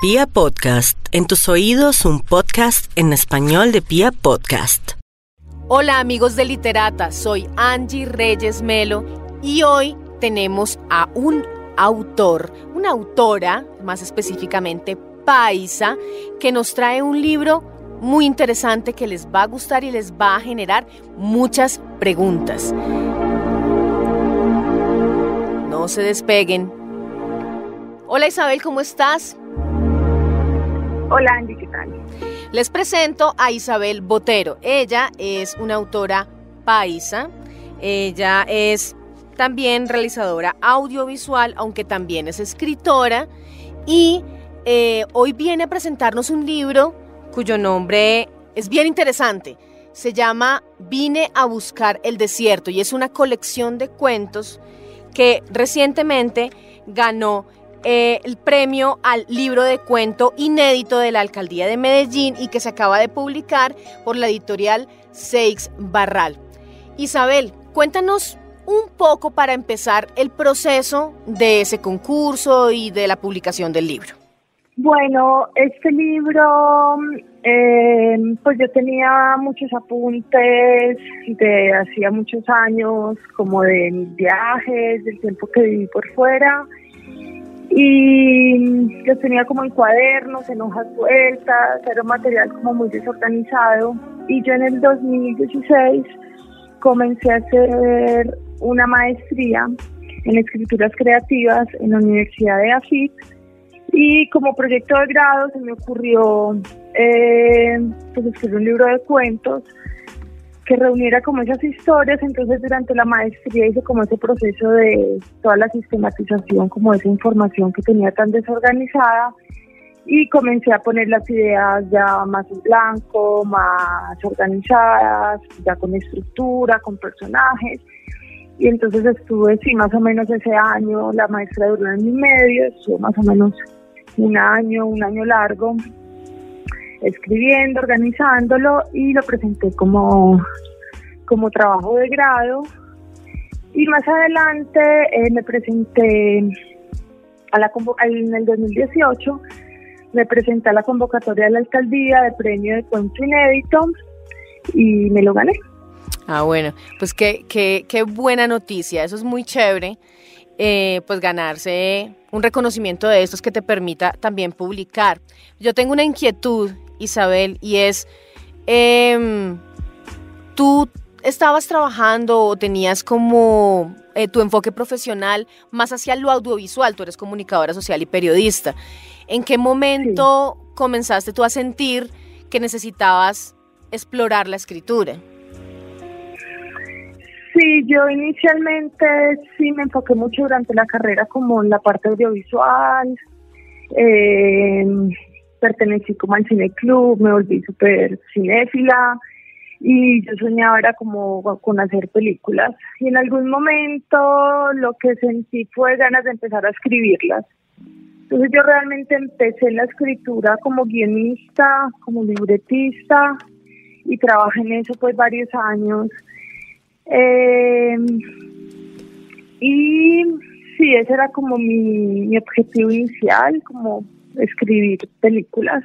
Pia Podcast, en tus oídos un podcast en español de Pia Podcast. Hola amigos de Literata, soy Angie Reyes Melo y hoy tenemos a un autor, una autora, más específicamente paisa, que nos trae un libro muy interesante que les va a gustar y les va a generar muchas preguntas. No se despeguen. Hola Isabel, ¿cómo estás? Hola Andy, ¿qué? Les presento a Isabel Botero. Ella es una autora paisa. Ella es también realizadora audiovisual, aunque también es escritora. Y eh, hoy viene a presentarnos un libro cuyo nombre es bien interesante. Se llama Vine a buscar el desierto y es una colección de cuentos que recientemente ganó eh, el premio al libro de cuento inédito de la alcaldía de Medellín y que se acaba de publicar por la editorial Seix Barral. Isabel, cuéntanos un poco para empezar el proceso de ese concurso y de la publicación del libro. Bueno, este libro, eh, pues yo tenía muchos apuntes de hacía muchos años, como de mis viajes, del tiempo que viví por fuera, y los tenía como en cuadernos, en hojas sueltas, era un material como muy desorganizado. Y yo en el 2016 comencé a hacer una maestría en escrituras creativas en la Universidad de AFIT y como proyecto de grado se me ocurrió eh, pues escribir un libro de cuentos que reuniera como esas historias, entonces durante la maestría hice como ese proceso de toda la sistematización, como esa información que tenía tan desorganizada y comencé a poner las ideas ya más en blanco, más organizadas, ya con estructura, con personajes. Y entonces estuve, sí, más o menos ese año, la maestra duró un año y medio, estuvo más o menos un año, un año largo, escribiendo, organizándolo y lo presenté como, como trabajo de grado. Y más adelante eh, me presenté a la en el 2018 me presenté a la convocatoria de la alcaldía de premio de cuento inédito y me lo gané. Ah, bueno, pues qué, qué, qué buena noticia, eso es muy chévere, eh, pues ganarse un reconocimiento de estos que te permita también publicar. Yo tengo una inquietud Isabel, y es, em, tú estabas trabajando o tenías como eh, tu enfoque profesional más hacia lo audiovisual, tú eres comunicadora social y periodista. ¿En qué momento comenzaste tú a sentir que necesitabas explorar la escritura? Sí, yo inicialmente sí me enfoqué mucho durante la carrera como en la parte audiovisual. Eh, pertenecí como al cine club, me volví súper cinéfila y yo soñaba era como con hacer películas y en algún momento lo que sentí fue ganas de empezar a escribirlas. Entonces yo realmente empecé la escritura como guionista, como libretista y trabajé en eso pues varios años. Eh, y sí, ese era como mi, mi objetivo inicial, como escribir películas.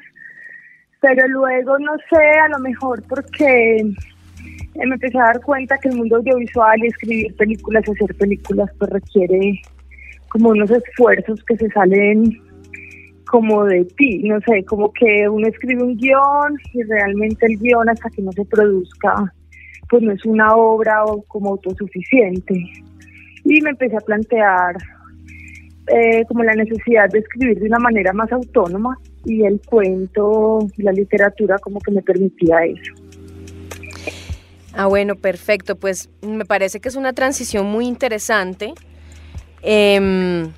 Pero luego, no sé, a lo mejor porque me empecé a dar cuenta que el mundo audiovisual y escribir películas, hacer películas, pues requiere como unos esfuerzos que se salen como de ti, no sé, como que uno escribe un guion y realmente el guion hasta que no se produzca, pues no es una obra como autosuficiente. Y me empecé a plantear eh, como la necesidad de escribir de una manera más autónoma y el cuento, la literatura como que me permitía eso. Ah, bueno, perfecto. Pues me parece que es una transición muy interesante em,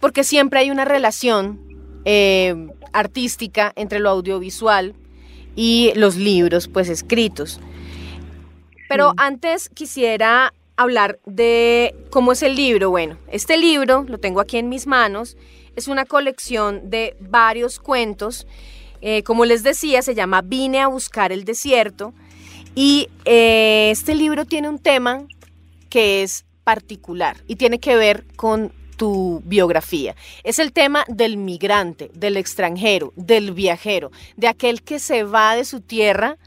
porque siempre hay una relación em, artística entre lo audiovisual y los libros pues escritos. Pero antes quisiera hablar de cómo es el libro. Bueno, este libro, lo tengo aquí en mis manos, es una colección de varios cuentos. Eh, como les decía, se llama Vine a buscar el desierto. Y eh, este libro tiene un tema que es particular y tiene que ver con tu biografía. Es el tema del migrante, del extranjero, del viajero, de aquel que se va de su tierra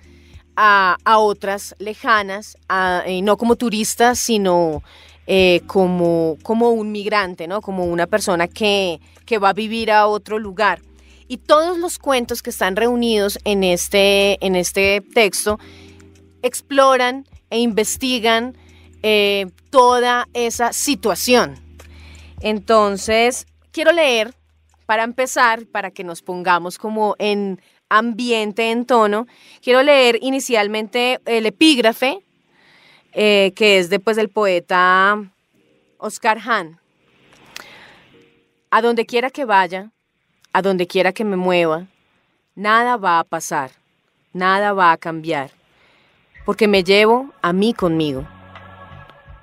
a, otras lejanas, no como turista, sino eh, como, como un migrante, ¿no? como una persona que, que va a vivir a otro lugar. Y todos los cuentos que están reunidos en este, en este texto exploran e investigan eh, toda esa situación. Entonces, quiero leer, para empezar, para que nos pongamos como en ambiente, en tono, quiero leer inicialmente el epígrafe, eh, que es después del poeta Oscar Hahn. A donde quiera que vaya, a donde quiera que me mueva, nada va a pasar, nada va a cambiar, porque me llevo a mí conmigo.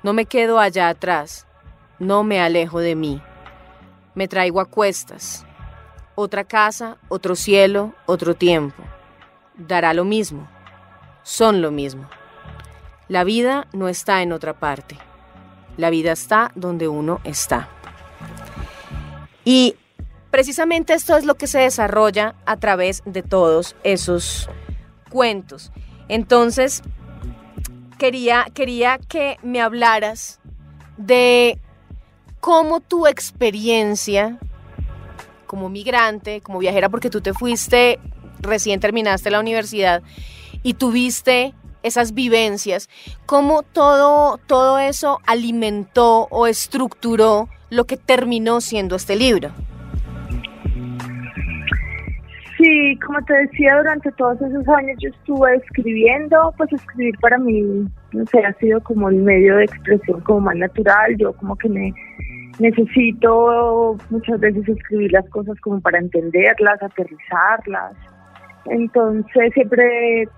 No me quedo allá atrás, no me alejo de mí. Me traigo a cuestas. Otra casa, otro cielo, otro tiempo. Dará lo mismo. Son lo mismo. La vida no está en otra parte. La vida está donde uno está. Y precisamente esto es lo que se desarrolla a través de todos esos cuentos. Entonces, quería, quería que me hablaras de cómo tu experiencia como migrante, como viajera, porque tú te fuiste, recién terminaste la universidad y tuviste esas vivencias, cómo todo, todo eso alimentó o estructuró lo que terminó siendo este libro. Sí, como te decía, durante todos esos años yo estuve escribiendo, pues escribir para mí, no sé, ha sido como el medio de expresión como más natural, yo como que me necesito muchas veces escribir las cosas como para entenderlas, aterrizarlas, entonces siempre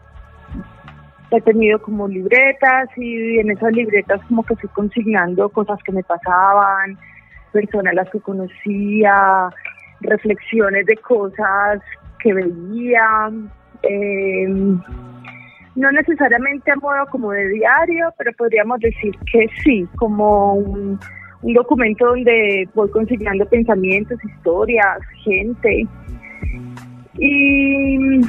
he tenido como libretas y en esas libretas como que fui consignando cosas que me pasaban, personas las que conocía, reflexiones de cosas que veía, eh, no necesariamente a modo como de diario, pero podríamos decir que sí, como un, documento donde voy consignando pensamientos, historias, gente. Y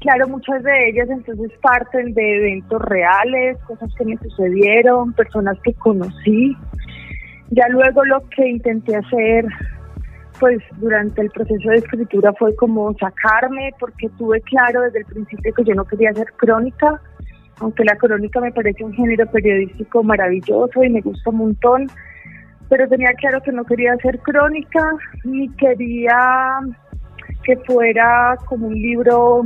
claro, muchas de ellas entonces parten de eventos reales, cosas que me sucedieron, personas que conocí. Ya luego lo que intenté hacer pues durante el proceso de escritura fue como sacarme porque tuve claro desde el principio que yo no quería hacer crónica, aunque la crónica me parece un género periodístico maravilloso y me gusta un montón, pero tenía claro que no quería hacer crónica ni quería que fuera como un libro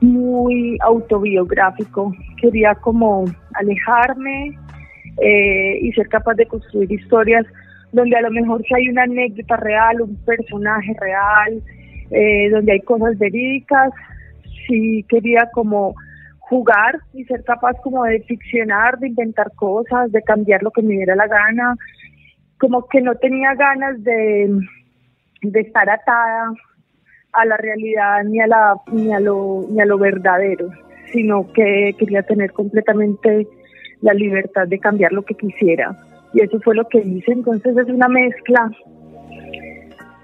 muy autobiográfico, quería como alejarme eh, y ser capaz de construir historias donde a lo mejor si hay una anécdota real, un personaje real, eh, donde hay cosas verídicas, si quería como jugar y ser capaz como de ficcionar, de inventar cosas, de cambiar lo que me diera la gana, como que no tenía ganas de, de estar atada a la realidad ni a la ni a lo ni a lo verdadero, sino que quería tener completamente la libertad de cambiar lo que quisiera y eso fue lo que hice. Entonces es una mezcla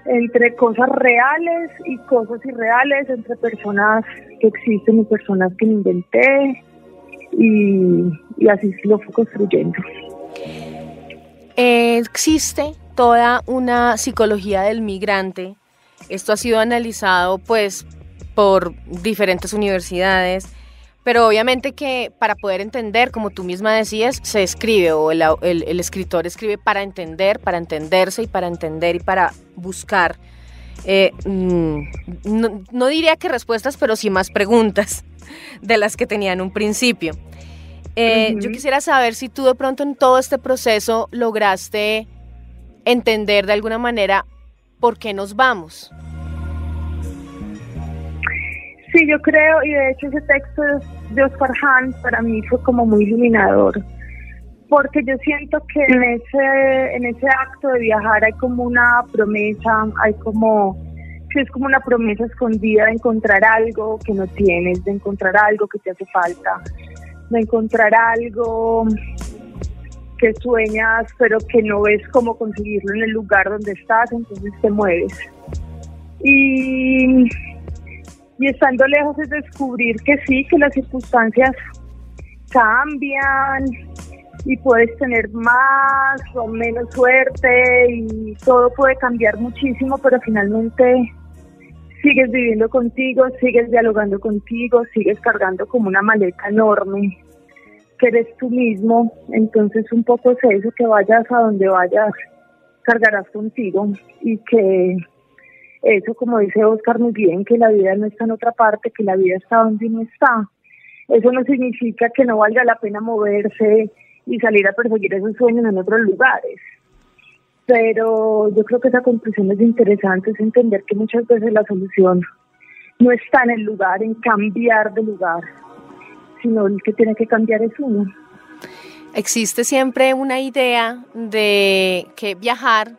entre cosas reales y cosas irreales, entre personas que existen y personas que me inventé y, y así lo fui construyendo. existe toda una psicología del migrante. Esto ha sido analizado pues por diferentes universidades pero obviamente que para poder entender, como tú misma decías, se escribe o el, escritor escribe para entender, para entenderse y para entender y para buscar, eh, mm, no, diría que respuestas, pero sí más preguntas de las que tenía en un principio. Eh, yo quisiera saber si tú de pronto en todo este proceso lograste entender de alguna manera por qué nos vamos. Sí, yo creo, y de hecho ese texto de Oscar Hahn para mí fue como muy iluminador, porque yo siento que en ese, en ese acto de viajar hay como una promesa, hay como, que es como una promesa escondida de encontrar algo que no tienes, de encontrar algo que te hace falta, de encontrar algo que sueñas, pero que no ves cómo conseguirlo en el lugar donde estás, entonces te mueves. Y, y estando lejos es descubrir que sí, que las circunstancias cambian y puedes tener más o menos suerte y todo puede cambiar muchísimo, pero finalmente sigues viviendo contigo, sigues dialogando contigo, sigues cargando como una maleta enorme que eres tú mismo, entonces un poco es eso, que vayas a donde vayas, cargarás contigo y que eso, como dice Oscar muy bien, que la vida no está en otra parte, que la vida está donde no está. Eso no significa que no valga la pena moverse y salir a perseguir esos sueños en otros lugares. Pero yo creo que esa conclusión es interesante, es entender que muchas veces la solución no está en el lugar, en cambiar de lugar, sino el que tiene que cambiar es uno. Existe siempre una idea de que viajar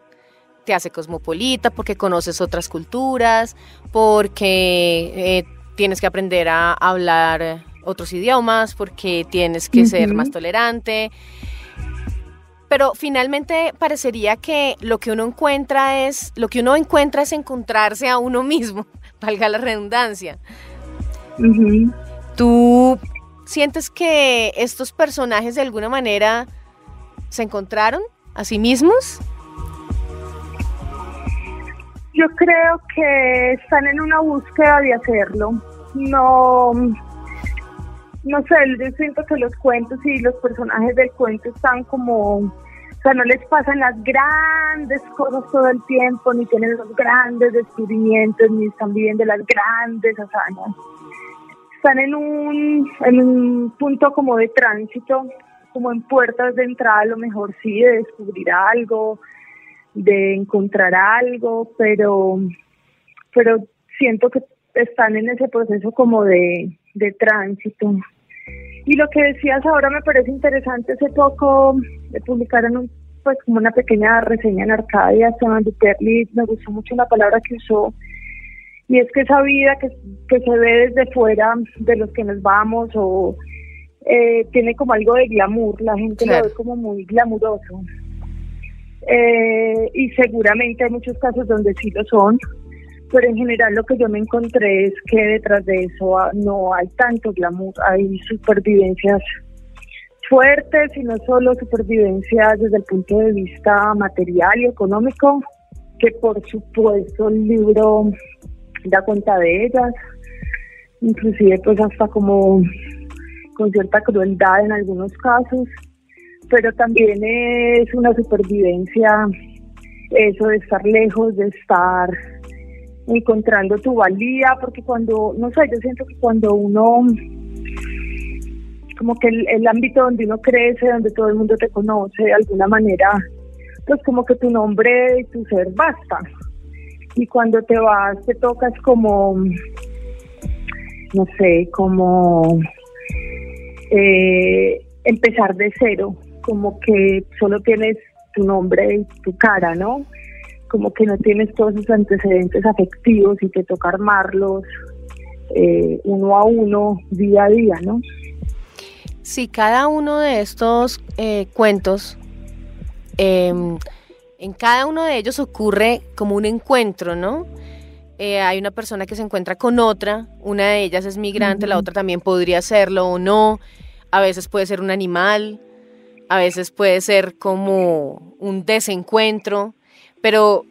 te hace cosmopolita porque conoces otras culturas, porque eh, tienes que aprender a hablar otros idiomas, porque tienes que ser más tolerante. Pero finalmente parecería que lo que uno encuentra es, lo que uno encuentra es encontrarse a uno mismo, valga la redundancia. ¿Tú sientes que estos personajes de alguna manera se encontraron a sí mismos? Yo creo que están en una búsqueda de hacerlo. No, no sé, yo siento que los cuentos y los personajes del cuento están como, o sea, no les pasan las grandes cosas todo el tiempo, ni tienen los grandes descubrimientos, ni están viviendo las grandes hazañas. Están en un, en un punto como de tránsito, como en puertas de entrada, a lo mejor sí, de descubrir algo, de encontrar algo, pero, pero siento que están en ese proceso como de, de tránsito. Y lo que decías ahora me parece interesante. Hace poco publicaron un, pues como una pequeña reseña en Arcadia, Esteban Duperli, me gustó mucho la palabra que usó. Y es que esa vida que, que se ve desde fuera de los que nos vamos o eh, tiene como algo de glamour, la gente lo ve como muy glamuroso. Eh, y seguramente hay muchos casos donde sí lo son, pero en general lo que yo me encontré es que detrás de eso ah, no hay tanto glamour, hay supervivencias fuertes y no solo supervivencias desde el punto de vista material y económico, que por supuesto el libro da cuenta de ellas, inclusive pues hasta como con cierta crueldad en algunos casos, pero también es una supervivencia eso de estar lejos, de estar encontrando tu valía, porque cuando, no sé, yo siento que cuando uno, como que el, ámbito donde uno crece, donde todo el mundo te conoce, de alguna manera, pues como que tu nombre y tu ser basta. Y cuando te vas, te tocas como, no sé, como eh, empezar de cero, como que solo tienes tu nombre y tu cara, ¿no? como que no tienes todos esos antecedentes afectivos y te toca armarlos eh, uno a uno, día a día, ¿no? Sí, cada uno de estos eh, cuentos, em, en cada uno de ellos ocurre como un encuentro, ¿no? Eh, hay una persona que se encuentra con otra, una de ellas es migrante, la otra también podría serlo o no, a veces puede ser un animal, a veces puede ser como un desencuentro, pero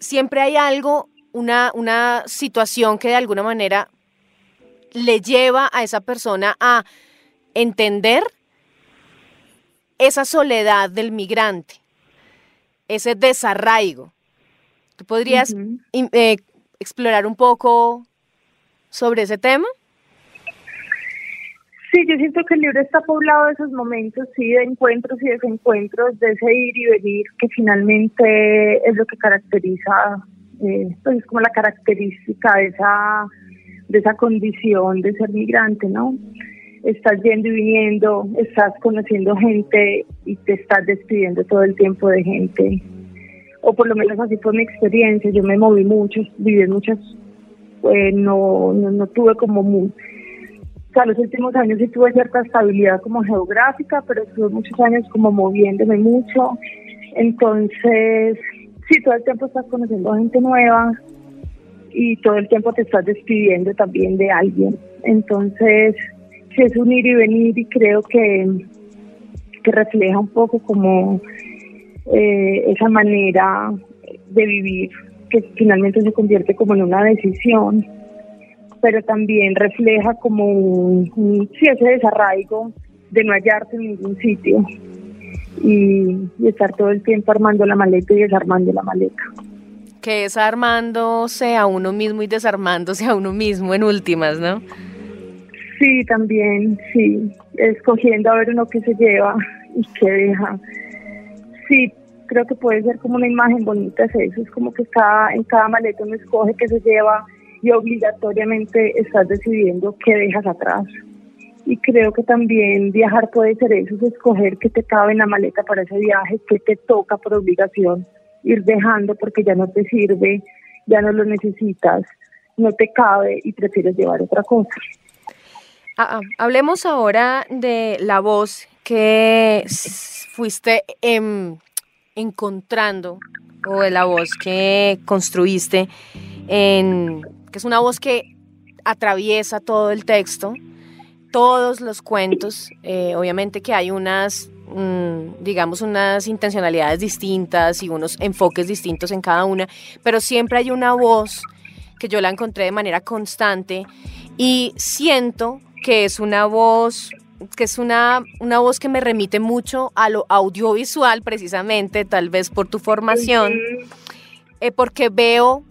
siempre hay algo, una, una situación que de alguna manera le lleva a esa persona a entender esa soledad del migrante, ese desarraigo. ¿Tú podrías eh, explorar un poco sobre ese tema? Sí, yo siento que el libro está poblado de esos momentos, sí, de encuentros y desencuentros, de ese ir y venir, que finalmente es lo que caracteriza, eh, pues es como la característica de esa, de esa condición de ser migrante, ¿no? Estás yendo y viniendo, estás conociendo gente y te estás despidiendo todo el tiempo de gente. O por lo menos así fue mi experiencia, yo me moví mucho, viví muchas, pues no, no, no tuve como muy sea, los últimos años sí tuve cierta estabilidad como geográfica, pero estuve muchos años como moviéndome mucho. Entonces, sí, todo el tiempo estás conociendo gente nueva y todo el tiempo te estás despidiendo también de alguien. Entonces, sí es un ir y venir y creo que, que refleja un poco como eh, esa manera de vivir que finalmente se convierte como en una decisión pero también refleja como un, ese desarraigo de no hallarte en ningún sitio y, estar todo el tiempo armando la maleta y desarmando la maleta. Que es armándose a uno mismo y desarmándose a uno mismo en últimas, ¿no? Sí, también, sí, escogiendo a ver uno qué se lleva y qué deja. Sí, creo que puede ser como una imagen bonita, es eso, es como que cada, en cada maleta uno escoge qué se lleva y obligatoriamente estás decidiendo qué dejas atrás. Y creo que también viajar puede ser eso, es escoger qué te cabe en la maleta para ese viaje, qué te toca por obligación ir dejando porque ya no te sirve, ya no lo necesitas, no te cabe y prefieres llevar otra cosa. Ah, ah, hablemos ahora de la voz que fuiste em, encontrando o de la voz que construiste en que es una voz que atraviesa todo el texto, todos los cuentos. Eh, obviamente que hay unas, mm, digamos, unas intencionalidades distintas y unos enfoques distintos en cada una, pero siempre hay una voz que yo la encontré de manera constante y siento que es una voz que es una, una voz que me remite mucho a lo audiovisual precisamente, tal vez por tu formación, eh, porque veo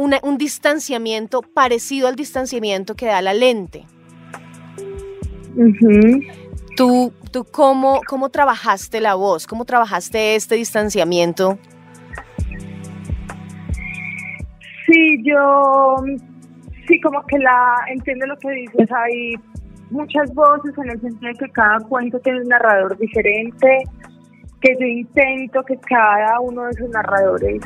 un distanciamiento parecido al distanciamiento que da la lente. ¿Tú, tú cómo, cómo trabajaste la voz? ¿Cómo trabajaste este distanciamiento? Sí, yo sí como que la entiendo lo que dices. Hay muchas voces en el sentido de que cada cuento tiene un narrador diferente, que yo intento que cada uno de esos narradores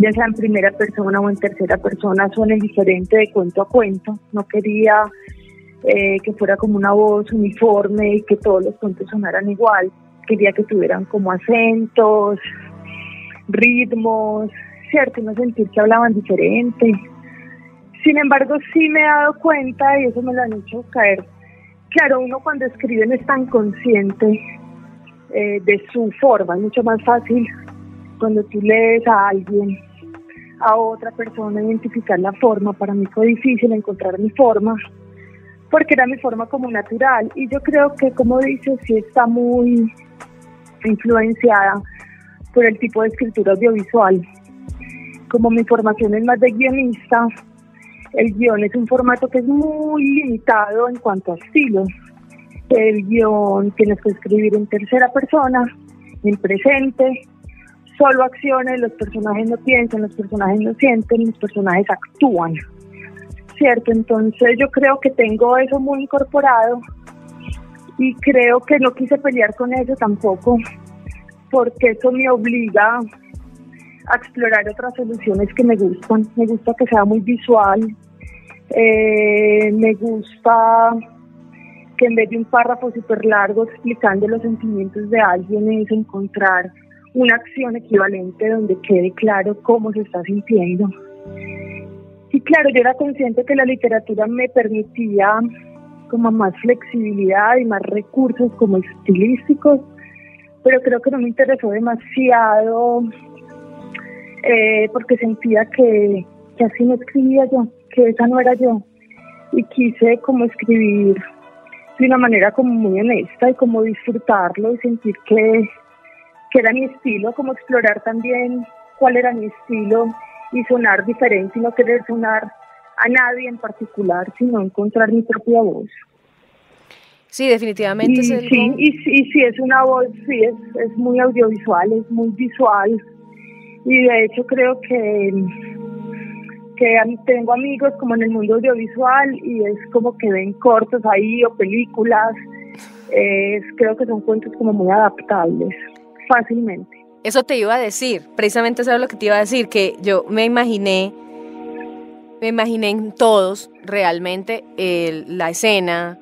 ya sea en primera persona o en tercera persona, suene diferente de cuento a cuento. No quería eh, que fuera como una voz uniforme y que todos los cuentos sonaran igual. Quería que tuvieran como acentos, ritmos, ¿cierto? No sentir que hablaban diferente. Sin embargo, sí me he dado cuenta, y eso me lo han hecho caer, claro, uno cuando escribe no es tan consciente eh, de su forma, es mucho más fácil cuando tú lees a alguien a otra persona identificar la forma. Para mí fue difícil encontrar mi forma, porque era mi forma como natural. Y yo creo que, como dices, sí está muy influenciada por el tipo de escritura audiovisual. Como mi formación es más de guionista, el guion es un formato que es muy limitado en cuanto a estilo. El guion tienes que escribir en tercera persona, en presente, solo acciones, los personajes no piensan, los personajes no sienten, los personajes actúan. ¿Cierto? Entonces yo creo que tengo eso muy incorporado y creo que no quise pelear con eso tampoco, porque eso me obliga a explorar otras soluciones que me gustan. Me gusta que sea muy visual, eh, me gusta que en vez de un párrafo súper largo explicando los sentimientos de alguien es encontrar una acción equivalente donde quede claro cómo se está sintiendo. Y claro, yo era consciente que la literatura me permitía como más flexibilidad y más recursos como estilísticos, pero creo que no me interesó demasiado eh, porque sentía que, que así no escribía yo, que esa no era yo. Y quise como escribir de una manera como muy honesta y como disfrutarlo y sentir que que era mi estilo, como explorar también cuál era mi estilo y sonar diferente y no querer sonar a nadie en particular, sino encontrar mi propia voz. Sí, definitivamente. Y, sí, y, sí, es una voz, sí, es, es muy audiovisual, es muy visual. Y de hecho creo que, que tengo amigos como en el mundo audiovisual y es como que ven cortos ahí o películas. creo que son cuentos como muy adaptables fácilmente. Eso te iba a decir, precisamente eso es lo que te iba a decir, que yo me imaginé me imaginé en todos realmente la escena,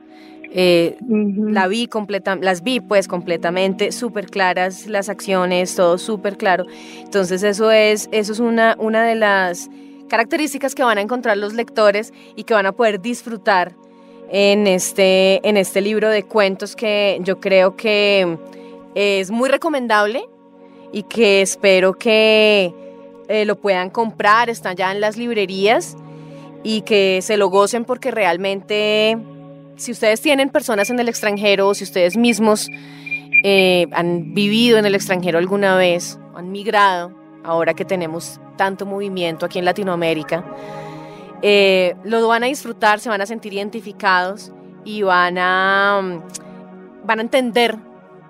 eh, la vi completa, las vi pues completamente súper claras, las acciones, todo súper claro. Entonces eso es, eso es una, una de las características que van a encontrar los lectores y que van a poder disfrutar en este, en este libro de cuentos que yo creo que es muy recomendable y que espero que eh, lo puedan comprar, están ya en las librerías y que se lo gocen porque realmente si ustedes tienen personas en el extranjero o si ustedes mismos eh, han vivido en el extranjero alguna vez, han migrado, ahora que tenemos tanto movimiento aquí en Latinoamérica, eh, lo van a disfrutar, se van a sentir identificados y van a, mm, van a entender,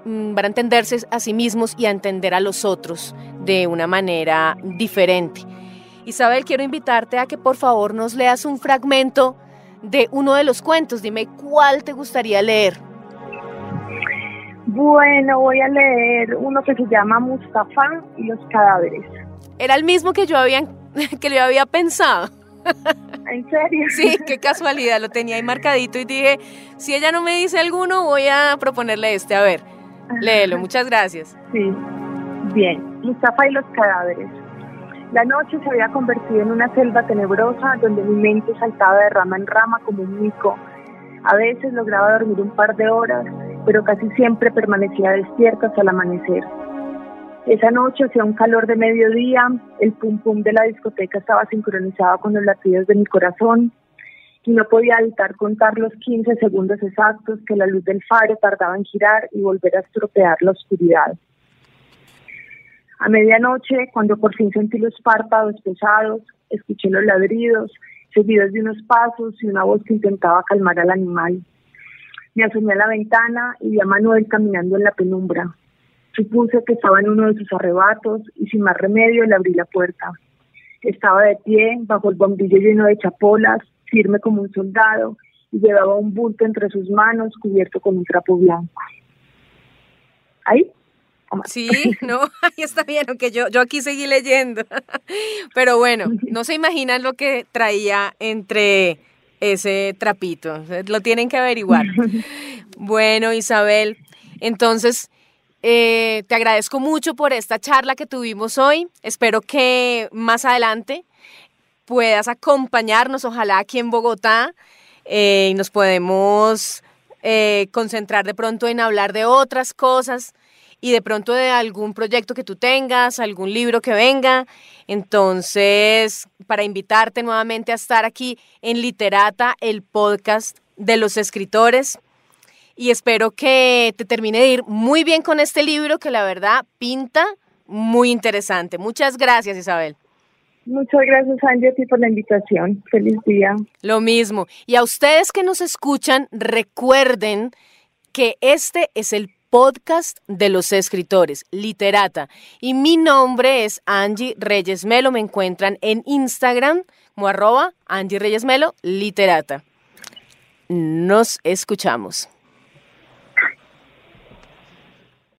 van a entenderse a sí mismos y a entender a los otros de una manera diferente. Isabel, quiero invitarte a que por favor nos leas un fragmento de uno de los cuentos. Dime cuál te gustaría leer. Bueno, voy a leer uno que se llama Mustafa y los cadáveres. Era el mismo que yo había, que le había pensado. ¿En serio? Sí, qué casualidad, lo tenía ahí marcadito y dije, si ella no me dice alguno, voy a proponerle este. A ver, léelo, muchas gracias. Sí, bien, Mustafa y los cadáveres. La noche se había convertido en una selva tenebrosa donde mi mente saltaba de rama en rama como un mico. A veces lograba dormir un par de horas, pero casi siempre permanecía despierta hasta el amanecer. Esa noche hacía un calor de mediodía, el pum pum de la discoteca estaba sincronizado con los latidos de mi corazón y no podía evitar contar los 15 segundos exactos que la luz del faro tardaba en girar y volver a estropear la oscuridad. A medianoche, cuando por fin sentí los párpados pesados, escuché los ladridos, seguidos de unos pasos y una voz que intentaba calmar al animal. Me asomé a la ventana y vi a Manuel caminando en la penumbra. Supuse que estaba en uno de sus arrebatos y sin más remedio le abrí la puerta. Estaba de pie, bajo el bombillo lleno de chapolas, firme como un soldado, y llevaba un bulto entre sus manos cubierto con un trapo blanco. ¿Ahí? Sí, no, ahí está bien, aunque yo, yo aquí seguí leyendo. Pero bueno, no se imaginan lo que traía entre ese trapito. Lo tienen que averiguar. Bueno, Isabel, entonces eh, te agradezco mucho por esta charla que tuvimos hoy. Espero que más adelante puedas acompañarnos, ojalá aquí en Bogotá, eh, y nos podemos eh, concentrar de pronto en hablar de otras cosas y de pronto de algún proyecto que tú tengas, algún libro que venga. Entonces, para invitarte nuevamente a estar aquí en Literata, el podcast de los escritores. Y espero que te termine de ir muy bien con este libro que la verdad pinta muy interesante. Muchas gracias, Isabel. Muchas gracias, Angie, a ti por la invitación. Feliz día. Lo mismo. Y a ustedes que nos escuchan, recuerden que este es el podcast de los escritores, Literata. Y mi nombre es Angie Reyes Melo. Me encuentran en Instagram como arroba Angie Reyes Melo, Literata. Nos escuchamos.